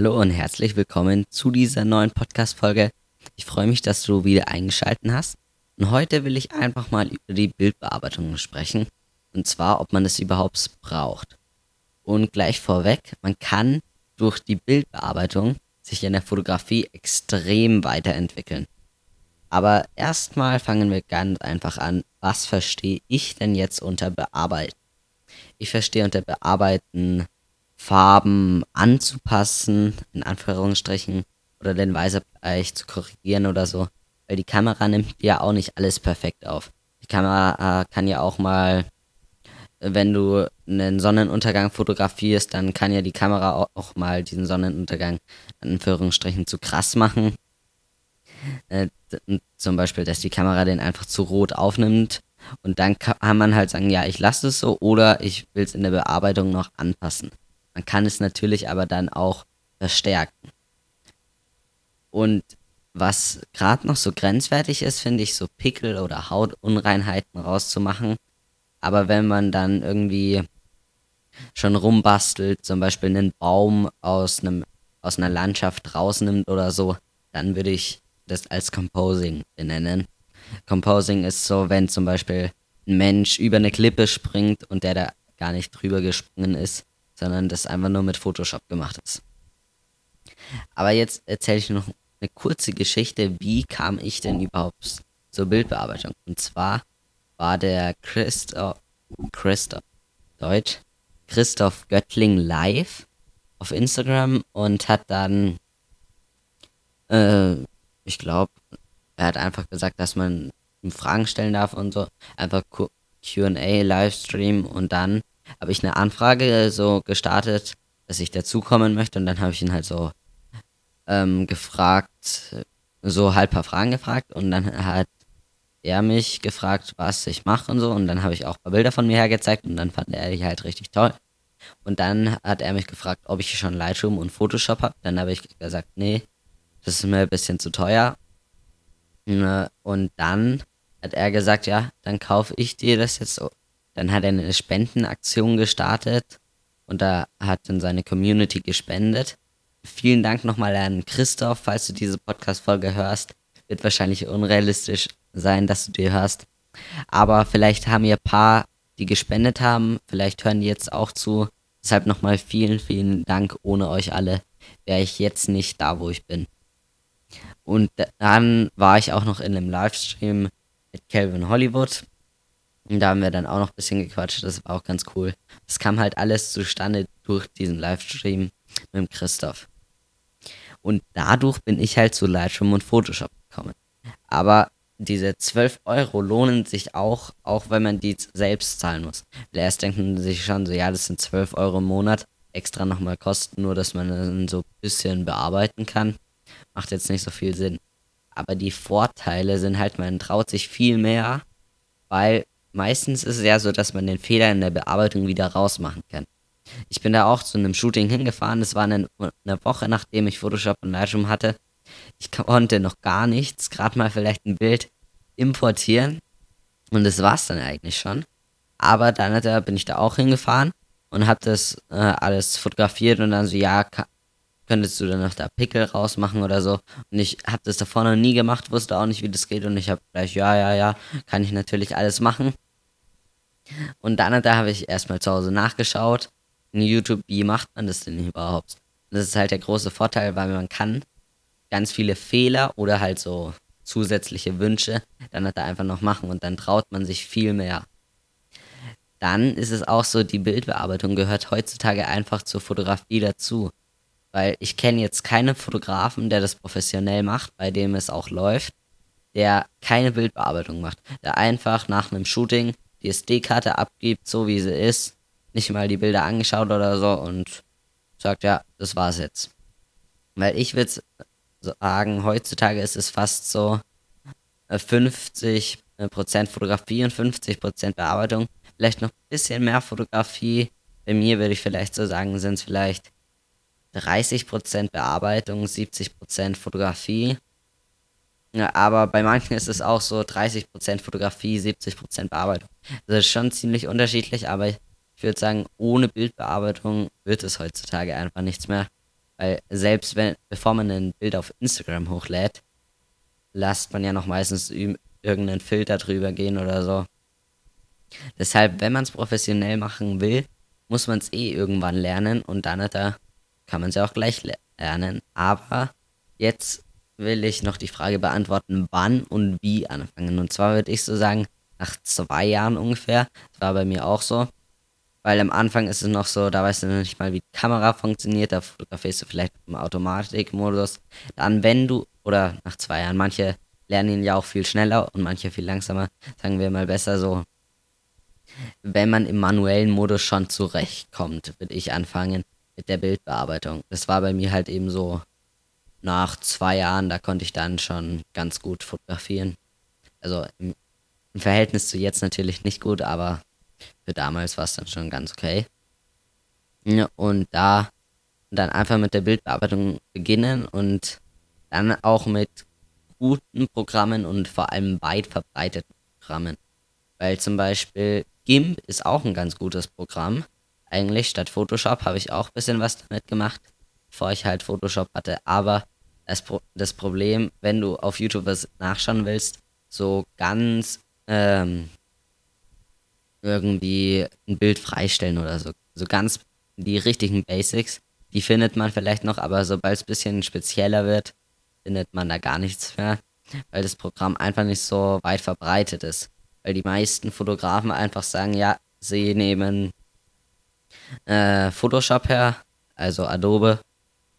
Hallo und herzlich willkommen zu dieser neuen Podcast-Folge. Ich freue mich, dass du wieder eingeschaltet hast. Und heute will ich einfach mal über die Bildbearbeitung sprechen. Und zwar, ob man es überhaupt braucht. Und gleich vorweg, man kann durch die Bildbearbeitung sich in der Fotografie extrem weiterentwickeln. Aber erstmal fangen wir ganz einfach an. Was verstehe ich denn jetzt unter Bearbeiten? Ich verstehe unter Bearbeiten Farben anzupassen, in Anführungsstrichen, oder den Weißabgleich zu korrigieren oder so. Weil die Kamera nimmt ja auch nicht alles perfekt auf. Die Kamera äh, kann ja auch mal, wenn du einen Sonnenuntergang fotografierst, dann kann ja die Kamera auch, mal diesen Sonnenuntergang in Anführungsstrichen zu krass machen. Äh, zum Beispiel, dass die Kamera den einfach zu rot aufnimmt. Und dann kann man halt sagen, ja, ich lasse es so oder ich will es in der Bearbeitung noch anpassen. Man kann es natürlich aber dann auch verstärken. Und was gerade noch so grenzwertig ist, finde ich, so Pickel oder Hautunreinheiten rauszumachen. Aber wenn man dann irgendwie schon rumbastelt, zum Beispiel einen Baum aus einem aus einer Landschaft rausnimmt oder so, dann würde ich das als Composing benennen. Composing ist so, wenn zum Beispiel ein Mensch über eine Klippe springt und der da gar nicht drüber gesprungen ist, sondern das einfach nur mit Photoshop gemacht ist. Aber jetzt erzähle ich noch eine kurze Geschichte, wie kam ich denn überhaupt zur Bildbearbeitung? Und zwar war der Christoph, Christoph, Deutsch, Christoph Göttling live auf Instagram und hat dann, äh, ich glaube, er hat einfach gesagt, dass man Fragen stellen darf und so, einfach Q&A, Livestream und dann habe ich eine Anfrage so gestartet, dass ich dazukommen möchte und dann habe ich ihn halt so ähm, gefragt, so halt paar Fragen gefragt und dann hat er mich gefragt, was ich mache und so und dann habe ich auch ein paar Bilder von mir hergezeigt und dann fand er die halt richtig toll. Und dann hat er mich gefragt, ob ich schon Lightroom und Photoshop habe. Dann habe ich gesagt, nee, das ist mir ein bisschen zu teuer. Und dann hat er gesagt, ja, dann kaufe ich dir das jetzt dann hat er eine Spendenaktion gestartet und da hat dann seine Community gespendet. Vielen Dank nochmal an Christoph, falls du diese Podcast-Folge hörst. Wird wahrscheinlich unrealistisch sein, dass du die hörst. Aber vielleicht haben ein paar, die gespendet haben. Vielleicht hören die jetzt auch zu. Deshalb nochmal vielen, vielen Dank. Ohne euch alle wäre ich jetzt nicht da, wo ich bin. Und dann war ich auch noch in einem Livestream mit Calvin Hollywood. Und da haben wir dann auch noch ein bisschen gequatscht, das war auch ganz cool. Das kam halt alles zustande durch diesen Livestream mit Christoph. Und dadurch bin ich halt zu Lightroom und Photoshop gekommen. Aber diese 12 Euro lohnen sich auch, auch wenn man die selbst zahlen muss. Weil erst denken sich schon so, ja, das sind 12 Euro im Monat, extra nochmal Kosten, nur dass man dann so ein bisschen bearbeiten kann. Macht jetzt nicht so viel Sinn. Aber die Vorteile sind halt, man traut sich viel mehr, weil meistens ist es ja so, dass man den Fehler in der Bearbeitung wieder rausmachen kann. Ich bin da auch zu einem Shooting hingefahren. Das war eine, eine Woche, nachdem ich Photoshop und Lightroom hatte. Ich konnte noch gar nichts, gerade mal vielleicht ein Bild importieren. Und das war es dann eigentlich schon. Aber dann da, bin ich da auch hingefahren und habe das äh, alles fotografiert und dann so, ja, könntest du dann noch da Pickel rausmachen oder so. Und ich habe das davor noch nie gemacht, wusste auch nicht, wie das geht. Und ich habe gleich, ja, ja, ja, kann ich natürlich alles machen. Und dann da habe ich erstmal zu Hause nachgeschaut. In YouTube, wie macht man das denn überhaupt? Das ist halt der große Vorteil, weil man kann ganz viele Fehler oder halt so zusätzliche Wünsche dann hat er einfach noch machen und dann traut man sich viel mehr. Dann ist es auch so, die Bildbearbeitung gehört heutzutage einfach zur Fotografie dazu. Weil ich kenne jetzt keinen Fotografen, der das professionell macht, bei dem es auch läuft, der keine Bildbearbeitung macht. Der einfach nach einem Shooting die SD-Karte abgibt, so wie sie ist, nicht mal die Bilder angeschaut oder so und sagt, ja, das war's jetzt. Weil ich würde sagen, heutzutage ist es fast so 50% äh, äh, Fotografie und 50% Bearbeitung. Vielleicht noch ein bisschen mehr Fotografie. Bei mir würde ich vielleicht so sagen, sind es vielleicht 30% Bearbeitung, 70% Fotografie. Aber bei manchen ist es auch so 30% Fotografie, 70% Bearbeitung. Das ist schon ziemlich unterschiedlich, aber ich würde sagen, ohne Bildbearbeitung wird es heutzutage einfach nichts mehr. Weil selbst wenn, bevor man ein Bild auf Instagram hochlädt, lasst man ja noch meistens irgendeinen Filter drüber gehen oder so. Deshalb, wenn man es professionell machen will, muss man es eh irgendwann lernen und dann da kann man ja auch gleich lernen. Aber jetzt will ich noch die Frage beantworten, wann und wie anfangen. Und zwar würde ich so sagen, nach zwei Jahren ungefähr. Das war bei mir auch so. Weil am Anfang ist es noch so, da weißt du noch nicht mal, wie die Kamera funktioniert, da fotografierst du vielleicht im Automatikmodus. Dann, wenn du, oder nach zwei Jahren, manche lernen ihn ja auch viel schneller und manche viel langsamer, sagen wir mal besser so. Wenn man im manuellen Modus schon zurechtkommt, würde ich anfangen mit der Bildbearbeitung. Das war bei mir halt eben so nach zwei Jahren, da konnte ich dann schon ganz gut fotografieren. Also im, im Verhältnis zu jetzt natürlich nicht gut, aber für damals war es dann schon ganz okay. Ja, und da dann einfach mit der Bildbearbeitung beginnen und dann auch mit guten Programmen und vor allem weit verbreiteten Programmen. Weil zum Beispiel GIMP ist auch ein ganz gutes Programm. Eigentlich statt Photoshop habe ich auch ein bisschen was damit gemacht, bevor ich halt Photoshop hatte. Aber das, Pro das Problem, wenn du auf YouTube was nachschauen willst, so ganz ähm, irgendwie ein Bild freistellen oder so. So ganz die richtigen Basics, die findet man vielleicht noch, aber sobald es ein bisschen spezieller wird, findet man da gar nichts mehr, weil das Programm einfach nicht so weit verbreitet ist. Weil die meisten Fotografen einfach sagen, ja, sie nehmen äh, Photoshop her, also Adobe,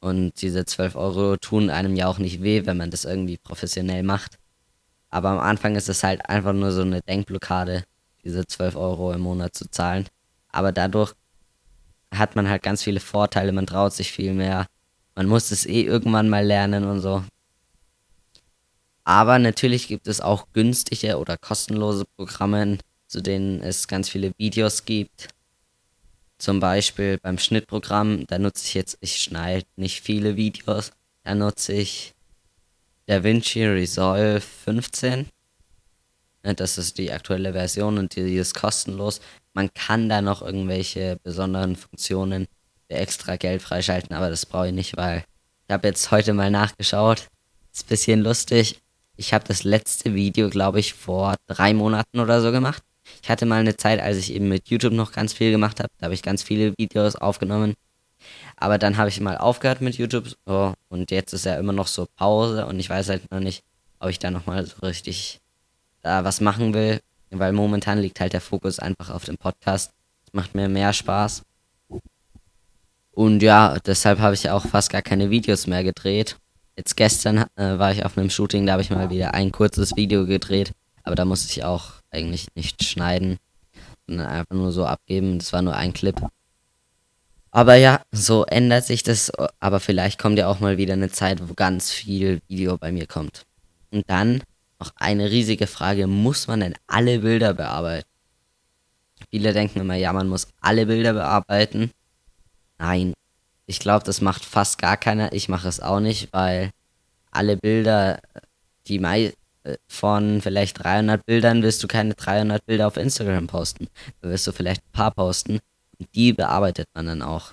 und diese 12 Euro tun einem ja auch nicht weh, wenn man das irgendwie professionell macht. Aber am Anfang ist es halt einfach nur so eine Denkblockade, diese 12 Euro im Monat zu zahlen. Aber dadurch hat man halt ganz viele Vorteile, man traut sich viel mehr. Man muss es eh irgendwann mal lernen und so. Aber natürlich gibt es auch günstige oder kostenlose Programme, zu denen es ganz viele Videos gibt. Zum Beispiel beim Schnittprogramm, da nutze ich jetzt, ich schneide nicht viele Videos, da nutze ich DaVinci Resolve 15. Das ist die aktuelle Version und die ist kostenlos. Man kann da noch irgendwelche besonderen Funktionen für extra Geld freischalten, aber das brauche ich nicht, weil ich habe jetzt heute mal nachgeschaut. Ist ein bisschen lustig. Ich habe das letzte Video, glaube ich, vor drei Monaten oder so gemacht. Ich hatte mal eine Zeit, als ich eben mit YouTube noch ganz viel gemacht habe. Da habe ich ganz viele Videos aufgenommen. Aber dann habe ich mal aufgehört mit YouTube. So, und jetzt ist ja immer noch so Pause und ich weiß halt noch nicht, ob ich da nochmal so richtig da was machen will. Weil momentan liegt halt der Fokus einfach auf dem Podcast. Das macht mir mehr Spaß. Und ja, deshalb habe ich auch fast gar keine Videos mehr gedreht. Jetzt gestern äh, war ich auf einem Shooting, da habe ich mal wieder ein kurzes Video gedreht, aber da musste ich auch eigentlich nicht schneiden, sondern einfach nur so abgeben. Das war nur ein Clip. Aber ja, so ändert sich das, aber vielleicht kommt ja auch mal wieder eine Zeit, wo ganz viel Video bei mir kommt. Und dann noch eine riesige Frage, muss man denn alle Bilder bearbeiten? Viele denken immer, ja, man muss alle Bilder bearbeiten. Nein, ich glaube, das macht fast gar keiner. Ich mache es auch nicht, weil alle Bilder, die mei äh, von vielleicht 300 Bildern, wirst du keine 300 Bilder auf Instagram posten. Da wirst du vielleicht ein paar posten. Und die bearbeitet man dann auch.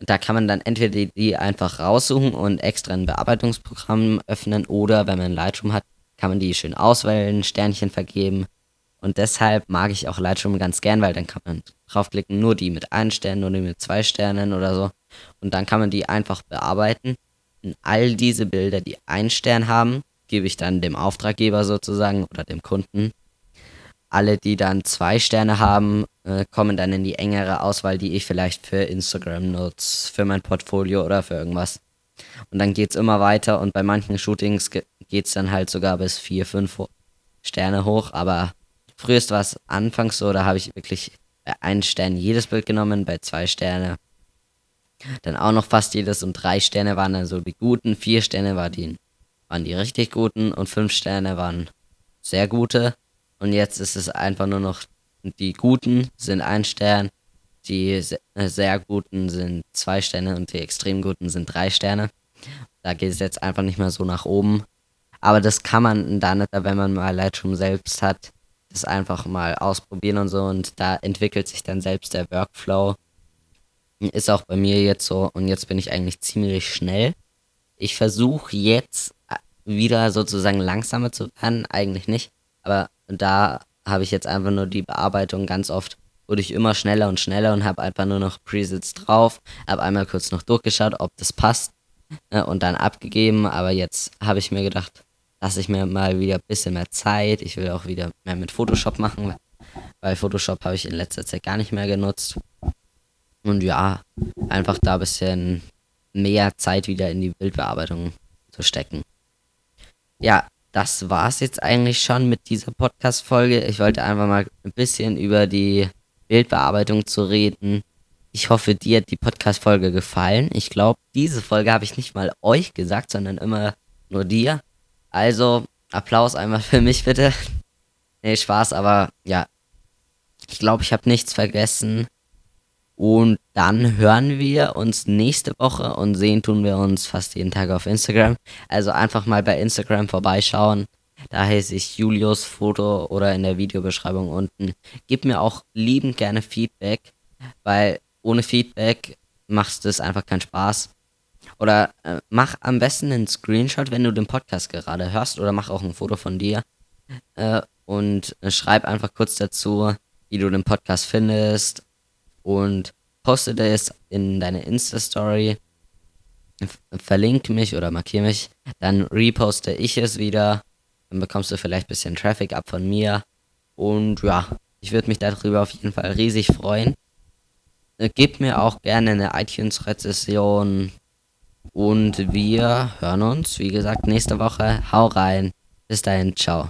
Und da kann man dann entweder die, die einfach raussuchen und extra ein Bearbeitungsprogramm öffnen oder wenn man Lightroom hat, kann man die schön auswählen, Sternchen vergeben. Und deshalb mag ich auch Lightroom ganz gern, weil dann kann man draufklicken, nur die mit einem Stern, nur die mit zwei Sternen oder so. Und dann kann man die einfach bearbeiten. Und all diese Bilder, die einen Stern haben, gebe ich dann dem Auftraggeber sozusagen oder dem Kunden. Alle, die dann zwei Sterne haben, äh, kommen dann in die engere Auswahl, die ich vielleicht für Instagram nutze, für mein Portfolio oder für irgendwas. Und dann geht es immer weiter und bei manchen Shootings geht es dann halt sogar bis vier, fünf Sterne hoch. Aber frühest war es anfangs so, da habe ich wirklich bei einem Stern jedes Bild genommen, bei zwei Sterne dann auch noch fast jedes und drei Sterne waren dann so die guten, vier Sterne war die, waren die richtig guten und fünf Sterne waren sehr gute. Und jetzt ist es einfach nur noch, die guten sind ein Stern, die äh, sehr guten sind zwei Sterne und die extrem guten sind drei Sterne. Da geht es jetzt einfach nicht mehr so nach oben. Aber das kann man dann, wenn man mal Lightroom selbst hat, das einfach mal ausprobieren und so. Und da entwickelt sich dann selbst der Workflow Ist auch bei mir jetzt so und jetzt bin ich eigentlich ziemlich schnell. Ich versuche jetzt wieder sozusagen langsamer zu werden, eigentlich nicht. Aber da habe ich jetzt einfach nur die Bearbeitung ganz oft wurde ich immer schneller und schneller und habe einfach nur noch Presets drauf, habe einmal kurz noch durchgeschaut, ob das passt äh, und dann abgegeben, aber jetzt habe ich mir gedacht, lasse ich mir mal wieder ein bisschen mehr Zeit. Ich will auch wieder mehr mit Photoshop machen, weil Photoshop habe ich in letzter Zeit gar nicht mehr genutzt. Und ja, einfach da ein bisschen mehr Zeit wieder in die Bildbearbeitung zu stecken. Ja, das war's jetzt eigentlich schon mit dieser Podcast-Folge. Ich wollte einfach mal ein bisschen über die Bildbearbeitung zu reden. Ich hoffe, dir hat die Podcast-Folge gefallen. Ich glaube, diese Folge habe ich nicht mal euch gesagt, sondern immer nur dir. Also, Applaus einmal für mich bitte. nee, Spaß, aber ja. Ich glaube, ich habe nichts vergessen. Und dann hören wir uns nächste Woche und sehen tun wir uns fast jeden Tag auf Instagram. Also einfach mal bei Instagram vorbeischauen. Da heiße ich Julius Foto oder in der Videobeschreibung unten. Gib mir auch liebend gerne Feedback, weil ohne Feedback macht es einfach keinen Spaß. Oder äh, mach am besten einen Screenshot, wenn du den Podcast gerade hörst, oder mach auch ein Foto von dir äh, und äh, schreib einfach kurz dazu, wie du den Podcast findest und poste das in deine Insta-Story. Verlink mich oder markiere mich, dann reposte ich es wieder. Dann bekommst du vielleicht ein bisschen Traffic ab von mir. Und ja, ich würde mich darüber auf jeden Fall riesig freuen. Äh, gib mir auch gerne eine iTunes-Rezession. Und wir hören uns, wie gesagt, nächste Woche. Hau rein. Bis dahin, ciao.